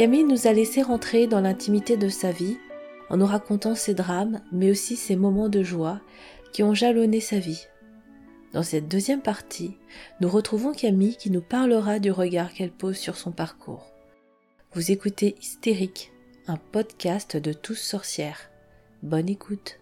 Camille nous a laissé rentrer dans l'intimité de sa vie en nous racontant ses drames, mais aussi ses moments de joie qui ont jalonné sa vie. Dans cette deuxième partie, nous retrouvons Camille qui nous parlera du regard qu'elle pose sur son parcours. Vous écoutez Hystérique, un podcast de tous sorcières. Bonne écoute.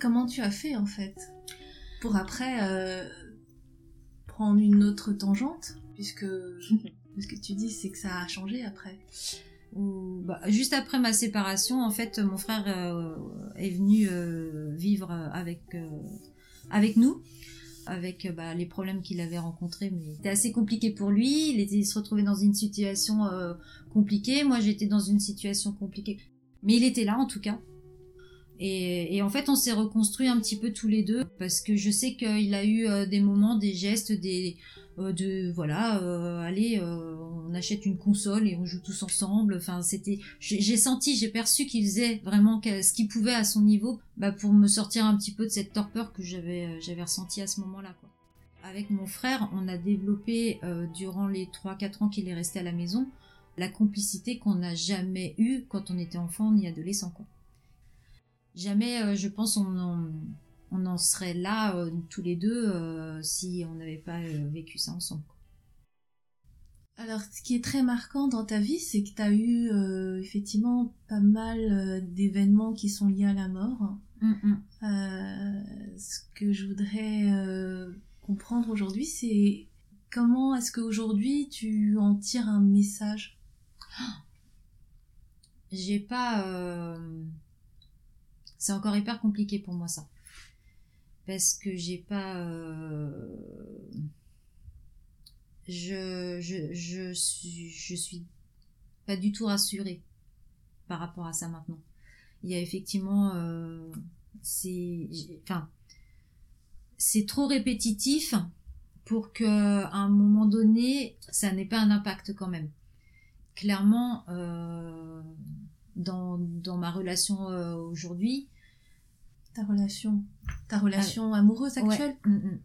Comment tu as fait en fait pour après euh, prendre une autre tangente? Puisque ce que tu dis c'est que ça a changé après. Bah, juste après ma séparation, en fait, mon frère euh, est venu euh, vivre avec avec nous, avec bah, les problèmes qu'il avait rencontrés, mais c'était assez compliqué pour lui. Il, était, il se retrouvait dans une situation compliquée. Moi, j'étais dans une situation compliquée, mais il était là en tout cas. Et, en fait, on s'est reconstruit un petit peu tous les deux parce que je sais qu'il a eu euh, des moments, des gestes, des euh, de voilà, euh, allez, on achète une console et on joue tous ensemble. Enfin, c'était, j'ai senti, j'ai perçu qu'il faisait vraiment ce qu'il pouvait à son niveau, bah, pour me sortir un petit peu de cette torpeur que j'avais j'avais ressentie à ce moment-là. Avec mon frère, on a développé durant les 3-4 ans qu'il est resté à la maison la complicité qu'on n'a jamais eue quand on était enfant ni adolescent. Quoi jamais, euh, je pense, on en, on en serait là euh, tous les deux euh, si on n'avait pas vécu ça ensemble. Alors, ce qui est très marquant dans ta vie, c'est que tu as eu effectivement pas mal d'événements qui sont liés à la mort. Mm, mm. ce que je voudrais comprendre aujourd'hui, c'est comment est-ce qu'aujourd'hui tu en tires un message? J'ai pas c'est encore hyper compliqué pour moi ça. Parce que j'ai pas... Euh, je, je, je, suis, je suis pas du tout rassurée par rapport à ça maintenant. Il y a effectivement... Euh, c'est... Enfin... C'est trop répétitif pour que à un moment donné, ça n'ait pas un impact quand même. Clairement, euh, dans, dans ma relation euh, aujourd'hui. Ta relation, ta relation amoureuse actuelle. Mm, mm.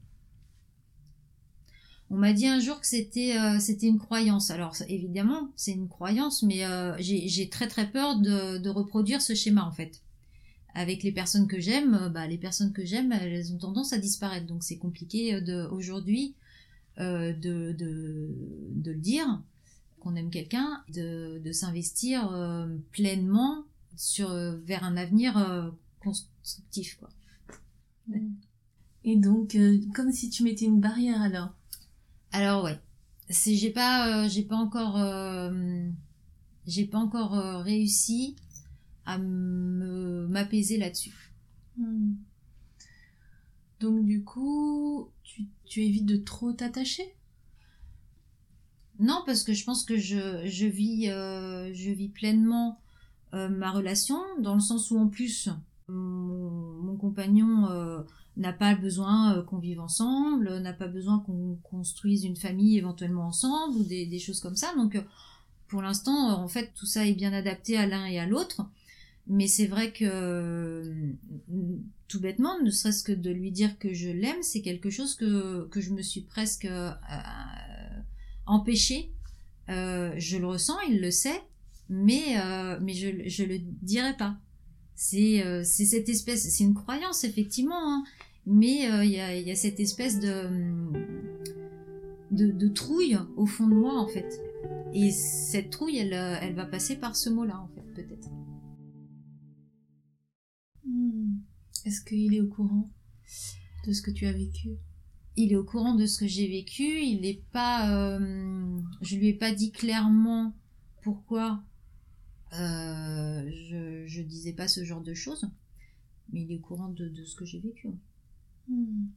On m'a dit un jour que c'était euh, c'était une croyance. Alors évidemment, c'est une croyance, mais euh, j'ai très très peur de, de, reproduire ce schéma en fait. Avec les personnes que j'aime, bah, les personnes que j'aime, elles ont tendance à disparaître. Donc c'est compliqué de aujourd'hui de, de, de le dire qu'on aime quelqu'un, de, s'investir euh, pleinement sur, euh, vers un avenir euh, constructif. Quoi. Et donc, comme si tu mettais une barrière alors? Alors ouais, c'est j'ai pas j'ai pas encore j'ai pas encore réussi à m'apaiser là-dessus. Hmm. Donc du coup, tu, tu évites de trop t'attacher? Non, parce que je pense que je, euh, vis pleinement euh, ma relation, dans le sens où en plus, mon, compagnon euh, n'a pas besoin qu'on vive ensemble, n'a pas besoin qu'on construise une famille éventuellement ensemble, ou des, des choses comme ça. Donc, pour l'instant, en fait, tout ça est bien adapté à l'un et à l'autre. Mais c'est vrai que tout bêtement, ne serait-ce que de lui dire que je l'aime, c'est quelque chose que, que je me suis presque empêché. Euh, je le ressens, il le sait, mais, euh, mais je ne le dirai pas. Euh, c'est cette espèce, c'est une croyance effectivement, hein, mais il y a, y, a, cette espèce de, de, trouille au fond de moi en fait. Et cette trouille, elle, elle va passer par ce mot-là en fait, peut-être. Hmm. Est-ce qu'il est au courant de ce que tu as vécu? Il est au courant de ce que j'ai vécu. Il n'est pas, euh, je lui ai pas dit clairement pourquoi euh, je, je disais pas ce genre de choses, mais il est au courant de, ce que j'ai vécu. Hmm.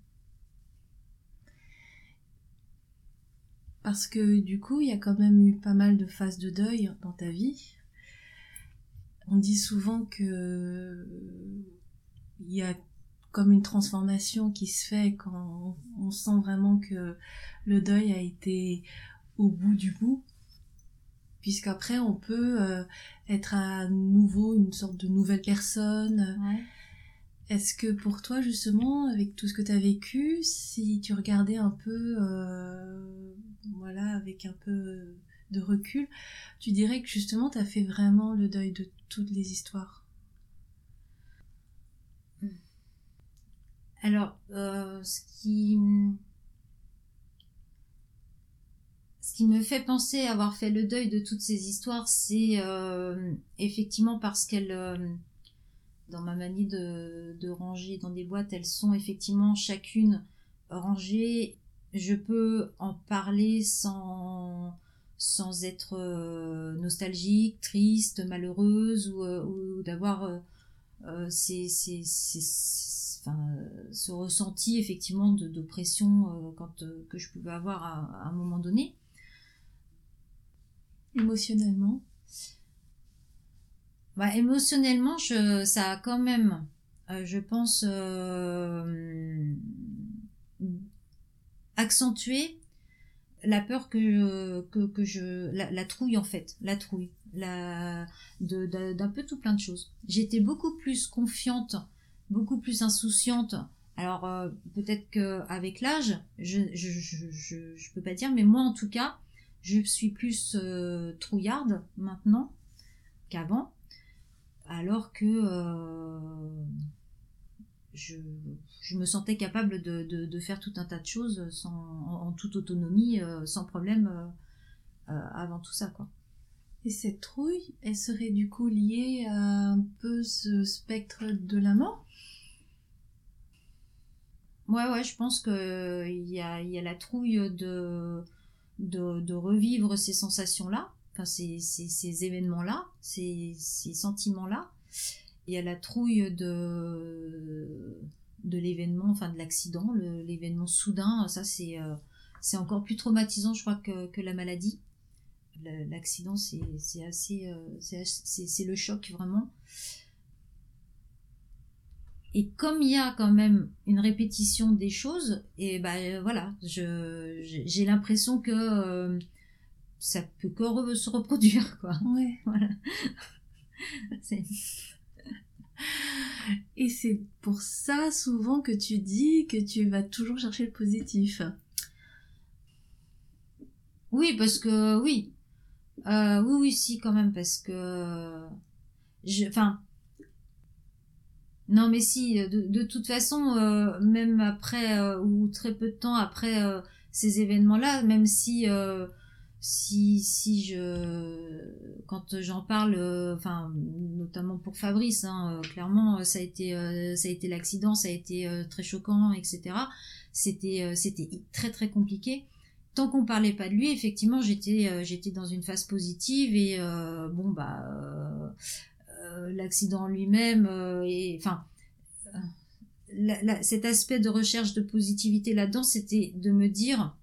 Parce que du coup, il y a quand même eu pas mal de phases de deuil dans ta vie. On dit souvent que il y a comme une transformation qui se fait quand on sent vraiment que le deuil a été au bout du bout. Puisqu'après on peut euh, être à nouveau une sorte de nouvelle personne. Est-ce que pour toi justement, avec tout ce que tu as vécu, si tu regardais un peu, euh, voilà, avec un peu de recul, tu dirais que justement tu as fait vraiment le deuil de toutes les histoires? Alors, euh, ce qui me fait penser avoir fait le deuil de toutes ces histoires, c'est euh, effectivement parce qu'elles, euh, dans ma manie de, ranger dans des boîtes, elles sont effectivement chacune rangées. Je peux en parler sans, être nostalgique, triste, malheureuse ou, d'avoir ces, ce ressenti effectivement d'oppression quand que je pouvais avoir à un moment donné. Émotionnellement. Bah, Émotionnellement, je, ça a quand même, euh, je pense, euh, accentué la peur que, que, que je la, trouille en fait la trouille la d'un peu tout plein de choses. J'étais beaucoup plus confiante beaucoup plus insouciante alors euh, peut-être que avec l'âge je je, je je, je peux pas dire mais moi en tout cas je suis plus euh, trouillarde maintenant qu'avant, alors que euh, je, me sentais capable de, faire tout un tas de choses sans, en, toute autonomie, sans problème avant tout ça. Quoi. Et cette trouille, elle serait du coup liée à un peu ce spectre de la mort? Ouais, ouais, je pense qu'il y a, y a la trouille de de, revivre ces sensations-là, enfin ces, ces, événements-là, ces, ces sentiments-là. Il y a la trouille de, de l'événement, enfin de l'accident, l'événement soudain, ça c'est euh, c'est encore plus traumatisant, je crois, que, que la maladie. L'accident, c'est assez, euh, c'est le choc vraiment. Et comme il y a quand même une répétition des choses, et ben voilà, je j'ai l'impression que euh, ça peut que se reproduire quoi. Ouais. Voilà. et c'est pour ça souvent que tu dis que tu vas toujours chercher le positif. Oui, parce que oui, euh, oui, oui, si quand même, parce que enfin, non, mais si, euh, de, toute façon, euh, même après, euh, ou très peu de temps après ces événements-là, même si, si, si je, quand j'en parle, enfin, notamment pour Fabrice, hein, clairement, ça a été, ça a été l'accident, ça a été très choquant, etc. C'était, c'était très très compliqué. Tant qu'on parlait pas de lui, effectivement, j'étais, j'étais dans une phase positive et bon bah l'accident lui-même euh, et enfin cet aspect de recherche de positivité là-dedans, c'était de me dire,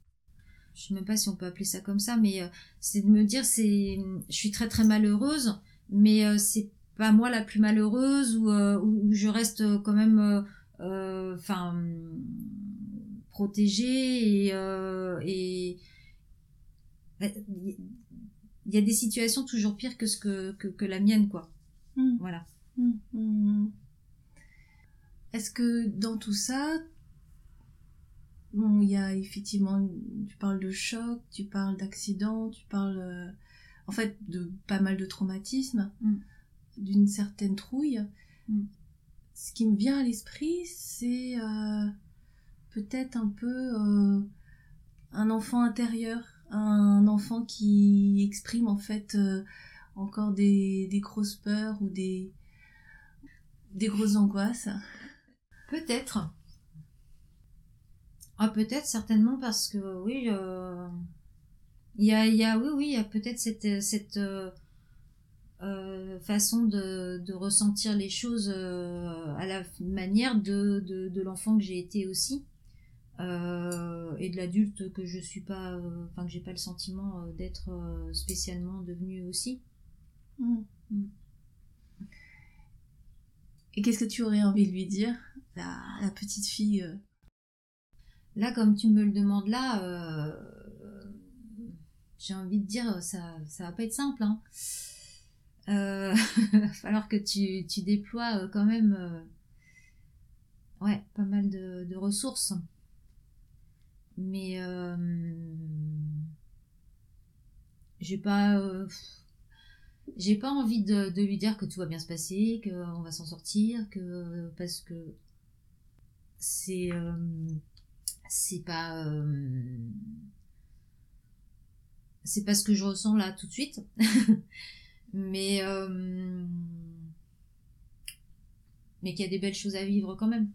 je sais même pas si on peut appeler ça comme ça, mais euh, c'est de me dire, c'est, je suis très très malheureuse, mais c'est pas moi la plus malheureuse ou, je reste quand même, enfin, protégée et, et il y a des situations toujours pires que ce que, que, que la mienne, quoi. Hmm. Voilà. Hmm, hmm, Est-ce que dans tout ça, bon, il y a effectivement, tu parles de choc, tu parles d'accident, tu parles euh, en fait de pas mal de traumatismes, d'une certaine trouille. Ce qui me vient à l'esprit, c'est euh, peut-être un peu euh, un enfant intérieur, un enfant qui exprime en fait encore des, des grosses peurs ou des, des grosses angoisses Peut-être. Ah, peut-être, certainement, parce que oui, euh, il y, a, y a, oui, oui, il y a peut-être cette, cette euh, euh, façon de, de, ressentir les choses à la manière de, de, l'enfant que j'ai été aussi. et de l'adulte que je suis pas, enfin que j'ai pas le sentiment d'être spécialement devenu aussi. Mm. Et qu'est-ce que tu aurais envie de lui dire, la, petite fille Là, comme tu me le demandes là, j'ai envie de dire, ça, ça va pas être simple. Hein. Euh, va falloir que tu, tu déploies quand même ouais, pas mal de, ressources. Mais euh, j'ai pas euh, j'ai pas envie de, lui dire que tout va bien se passer, qu'on va s'en sortir, que parce que c'est euh, c'est pas c'est pas ce que je ressens là tout de suite. mais mais qu'il y a des belles choses à vivre quand même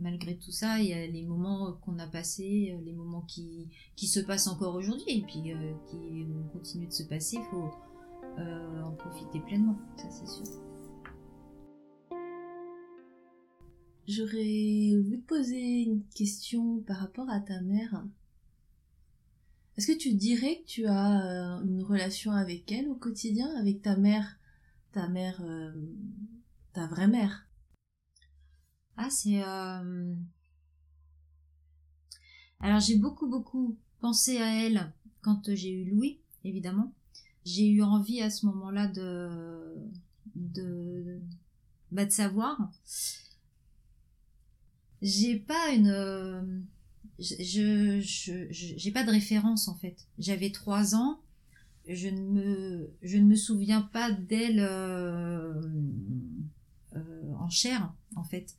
malgré tout ça, il y a les moments qu'on a passés, euh, les moments qui, qui se passent encore aujourd'hui et puis euh, qui continuent de se passer. Faut euh, en profiter pleinement, ça c'est sûr. J'aurais voulu te poser une question par rapport à ta mère. Est-ce que tu dirais que tu as une relation avec elle au quotidien, avec ta mère, ta mère, ta vraie mère? Ah, c'est... Euh, alors j'ai beaucoup, beaucoup pensé à elle quand j'ai eu Louis, évidemment. J'ai eu envie à ce moment-là de... de... Bah, de savoir. J'ai pas une... Je, j'ai pas de référence en fait. J'avais trois ans. Je ne me, je ne me souviens pas d'elle euh, euh, en chair en fait.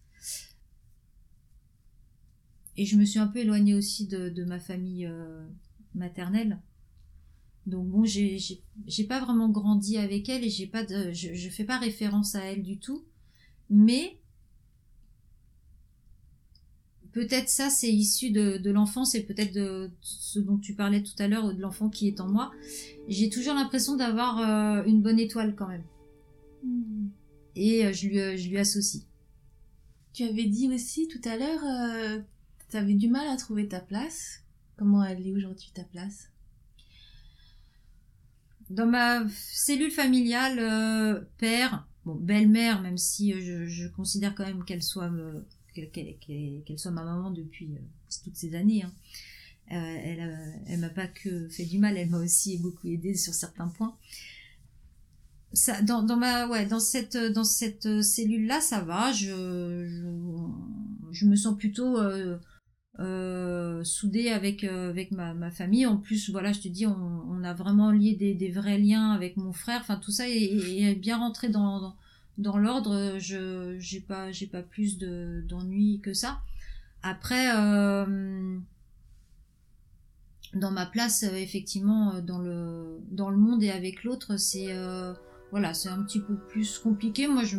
Et je me suis un peu éloignée aussi de, ma famille euh, maternelle. Donc bon, j'ai pas vraiment grandi avec elle et j'ai pas de, je, je fais pas référence à elle du tout. Mais peut-être ça c'est issu de, l'enfance et peut-être de ce dont tu parlais tout à l'heure, de l'enfant qui est en moi. J'ai toujours l'impression d'avoir euh, une bonne étoile quand même. Hmm. Et euh, je, lui, je lui associe. Tu avais dit aussi tout à l'heure, euh, tu avais du mal à trouver ta place. Comment elle est aujourd'hui ta place? Dans ma cellule familiale, euh, père, bon, belle-mère, même si euh, je, considère quand même qu'elle soit, qu'elle, soit ma maman depuis toutes ces années. Hein. elle, m'a pas que fait du mal, elle m'a aussi beaucoup aidé sur certains points ça, dans, ma ouais dans cette dans cette cellule là ça va je je, me sens plutôt euh, euh, soudée avec euh, avec ma, ma famille en plus voilà je te dis on, on a vraiment lié des, des vrais liens avec mon frère enfin tout ça est, est bien rentré dans dans, l'ordre je j'ai pas j'ai pas plus de d'ennuis que ça après euh, dans ma place effectivement dans le dans le monde et avec l'autre c'est voilà, c'est un petit peu plus compliqué. Moi, je,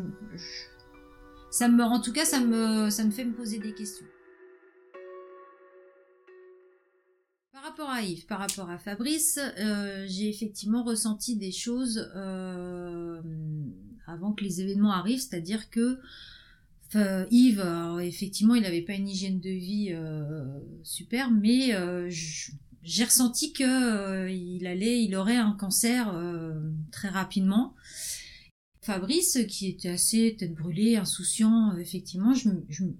ça me, en tout cas, ça me, ça me fait me poser des questions. Par rapport à Yves, par rapport à Fabrice, euh, j'ai effectivement ressenti des choses euh, avant que les événements arrivent, c'est-à-dire que Yves, effectivement, il n'avait pas une hygiène de vie euh, super, mais j'ai ressenti que il allait, il aurait un cancer très rapidement. Fabrice, qui était assez tête brûlée, insouciant, effectivement,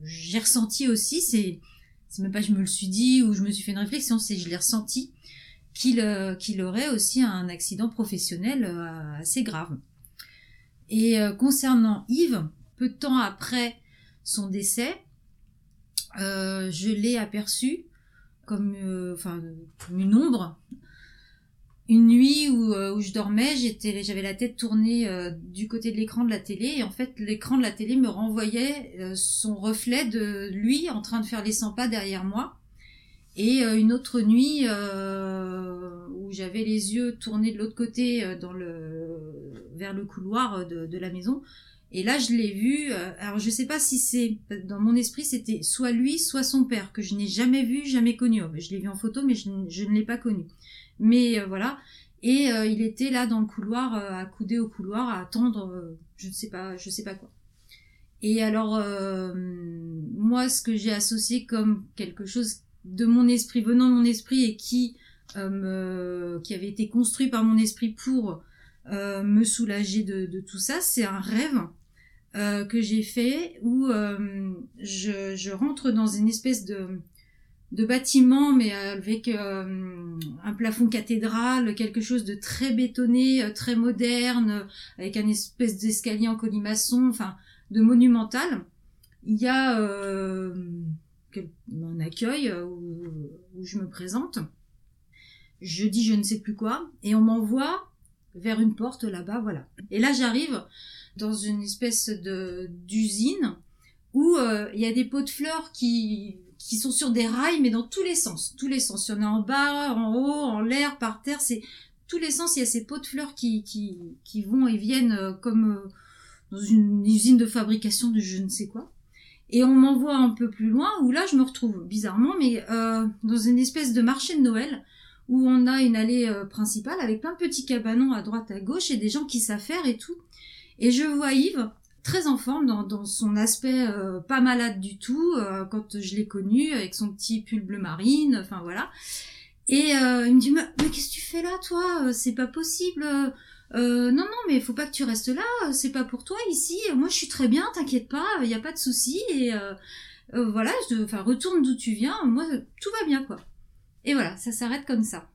j'ai ressenti aussi, c'est, c'est même pas je me le suis dit ou je me suis fait une réflexion, c'est je l'ai ressenti qu'il qu'il aurait aussi un accident professionnel assez grave. Et concernant Yves, peu de temps après son décès, je l'ai aperçu comme, euh, comme une ombre. Une nuit où, euh, je dormais, j'avais la tête tournée euh, du côté de l'écran de la télé et en fait l'écran de la télé me renvoyait son reflet de lui en train de faire les 100 pas derrière moi. Et une autre nuit où j'avais les yeux tournés de l'autre côté vers le couloir de, la maison, et là, je l'ai vu. Euh, alors, je sais pas si c'est dans mon esprit, c'était soit lui, soit son père que je n'ai jamais vu, jamais connu. Oh, je l'ai vu en photo, mais je, ne l'ai pas connu. Mais euh, voilà. Et euh, il était là dans le couloir, accoudé au couloir, à attendre, je ne sais pas, je sais pas quoi. Et alors, moi, ce que j'ai associé comme quelque chose de mon esprit, venant de mon esprit et qui me, qui avait été construit par mon esprit pour me soulager de, de tout ça, c'est un rêve que j'ai fait où je, je, rentre dans une espèce de, de bâtiment, mais avec un plafond cathédral, quelque chose de très bétonné, très moderne, avec un espèce d'escalier en colimaçon, enfin, de monumental. Il y a un accueil où, je me présente je dis je ne sais plus quoi, et on m'envoie vers une porte là-bas, voilà. Et là j'arrive dans une espèce de d'usine où euh, il y a des pots de fleurs qui qui sont sur des rails, mais dans tous les sens, tous les sens. Il y en a en bas, en haut, en l'air, par terre, c'est tous les sens. Il y a ces pots de fleurs qui qui qui vont et viennent euh, comme euh, dans une usine de fabrication de je ne sais quoi. Et on m'envoie un peu plus loin où là je me retrouve bizarrement, mais dans une espèce de marché de Noël où on a une allée euh, principale avec plein de petits cabanons à droite à gauche et des gens qui s'affairent et tout. Et je vois Yves très en forme dans, son aspect euh, pas malade du tout euh, quand je l'ai connu avec son petit pull bleu marine, enfin voilà. Et il me dit mais, qu'est-ce que tu fais là toi? C'est pas possible. non non mais il faut pas que tu restes là. C'est pas pour toi ici. Moi je suis très bien, t'inquiète pas, il y a pas de souci et voilà. Enfin retourne d'où tu viens. Moi tout va bien quoi. Et voilà, ça s'arrête comme ça.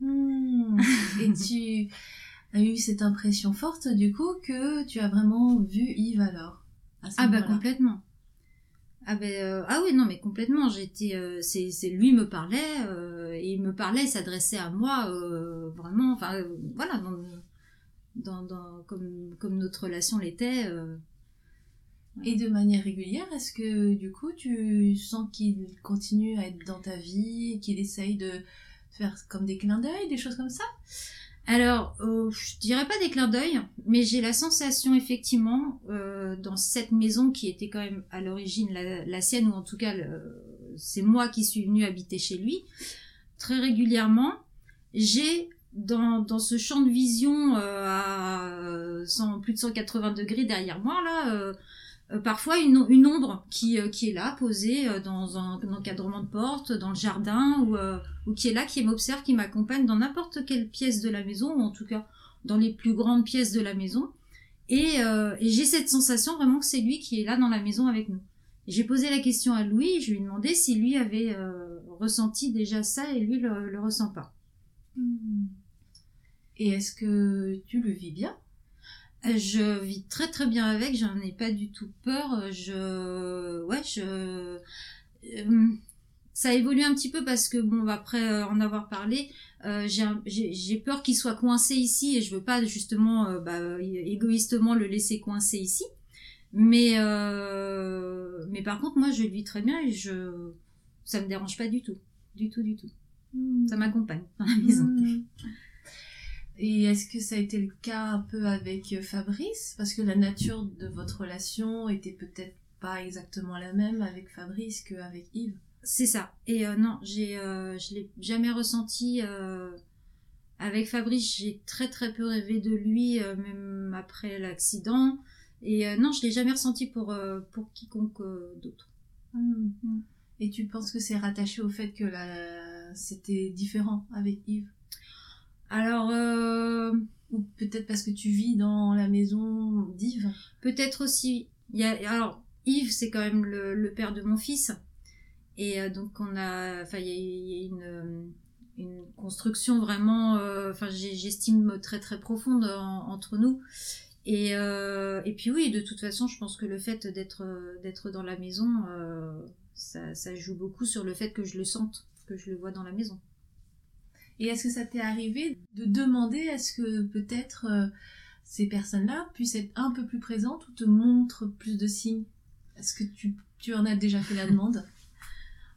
Hmm. Et tu as eu cette impression forte du coup que tu as vraiment vu Yves alors Ah bah complètement. Ah ben euh, ah oui non mais complètement. J'étais euh, c'est c'est lui me parlait euh, et il me parlait s'adressait à moi vraiment enfin voilà dans, dans, dans comme comme notre relation l'était et de manière régulière, est-ce que du coup tu sens qu'il continue à être dans ta vie, qu'il essaye de faire comme des clins d'œil, des choses comme ça? Alors, euh, je dirais pas des clins d'œil, mais j'ai la sensation effectivement euh, dans cette maison qui était quand même à l'origine la, sienne, ou en tout cas c'est moi qui suis venue habiter chez lui, très régulièrement, j'ai dans, ce champ de vision euh, à 100, plus de 180 degrés derrière moi là, euh, parfois une, une ombre qui, euh, qui est là, posée euh, dans un, encadrement de porte, dans le jardin, ou, ou qui est là, qui m'observe, qui m'accompagne dans n'importe quelle pièce de la maison, ou en tout cas dans les plus grandes pièces de la maison. Et, et j'ai cette sensation vraiment que c'est lui qui est là dans la maison avec nous. J'ai posé la question à Louis, je lui ai demandé si lui avait ressenti déjà ça et lui le, le ressent pas. Hmm. Et est-ce que tu le vis bien? Je vis très très bien avec, j'en ai pas du tout peur. Je, ouais, je, euh, ça évolue un petit peu parce que bon, après euh, en avoir parlé, euh, j'ai peur qu'il soit coincé ici et je veux pas justement, euh, bah, égoïstement le laisser coincé ici. Mais, mais par contre, moi, je vis très bien et je, ça me dérange pas du tout, du tout, du tout. Hmm. Ça m'accompagne dans la maison. Et est-ce que ça a été le cas un peu avec euh, Fabrice? Parce que la nature de votre relation était peut-être pas exactement la même avec Fabrice qu'avec Yves. C'est ça. Et euh, non, j'ai, euh, je l'ai jamais ressenti. avec Fabrice, j'ai très très peu rêvé de lui, même après l'accident. Et non, je l'ai jamais ressenti pour, pour quiconque d'autre. Hum. Et tu penses que c'est rattaché au fait que la... c'était différent avec Yves? Alors, euh, ou peut-être parce que tu vis dans la maison d'Yves. Peut-être aussi. Y a, alors, Yves, c'est quand même le, père de mon fils. Et euh, donc, on a, enfin, il y a, une, une, construction vraiment, euh, enfin, j'estime très très profonde entre nous. Et, puis oui, de toute façon, je pense que le fait d'être dans la maison, ça joue beaucoup sur le fait que je le sente, que je le vois dans la maison. Et est-ce que ça t'est arrivé de demander à ce que peut-être euh, ces personnes-là puissent être un peu plus présentes ou te montrent plus de signes? Est-ce que tu, tu, en as déjà fait la demande?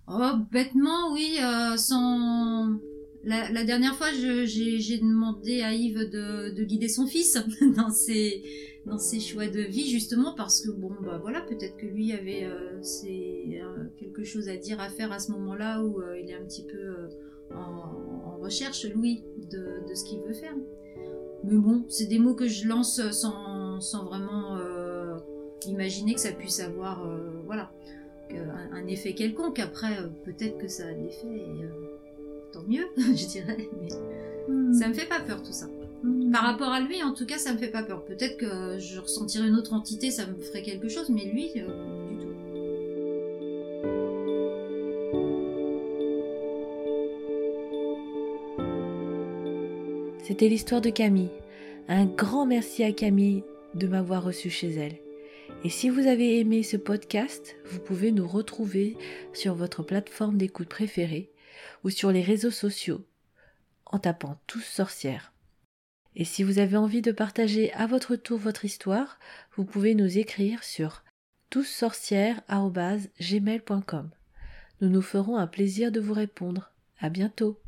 Oh, bêtement, oui, euh, sans... La, dernière fois, j'ai demandé à Yves de, de, guider son fils dans ses, dans ses choix de vie, justement parce que, bon, bah voilà, peut-être que lui avait euh, quelque chose à dire, à faire à ce moment-là où il est un petit peu en, recherche, Louis, de, ce qu'il veut faire. Mais bon, c'est des mots que je lance sans, vraiment euh, imaginer que ça puisse avoir euh, voilà, un, effet quelconque. Après, euh, peut-être que ça a de l'effet, et tant mieux, je dirais. Mais hmm. ça me fait pas peur tout ça. Hmm. Par rapport à lui, en tout cas, ça me fait pas peur. Peut-être que je ressentirais une autre entité, ça me ferait quelque chose, mais lui, C'était l'histoire de Camille. Un grand merci à Camille de m'avoir reçu chez elle. Et si vous avez aimé ce podcast, vous pouvez nous retrouver sur votre plateforme d'écoute préférée ou sur les réseaux sociaux en tapant tous sorcières. Et si vous avez envie de partager à votre tour votre histoire, vous pouvez nous écrire sur toussorcières.gmail.com. Nous nous ferons un plaisir de vous répondre. À bientôt!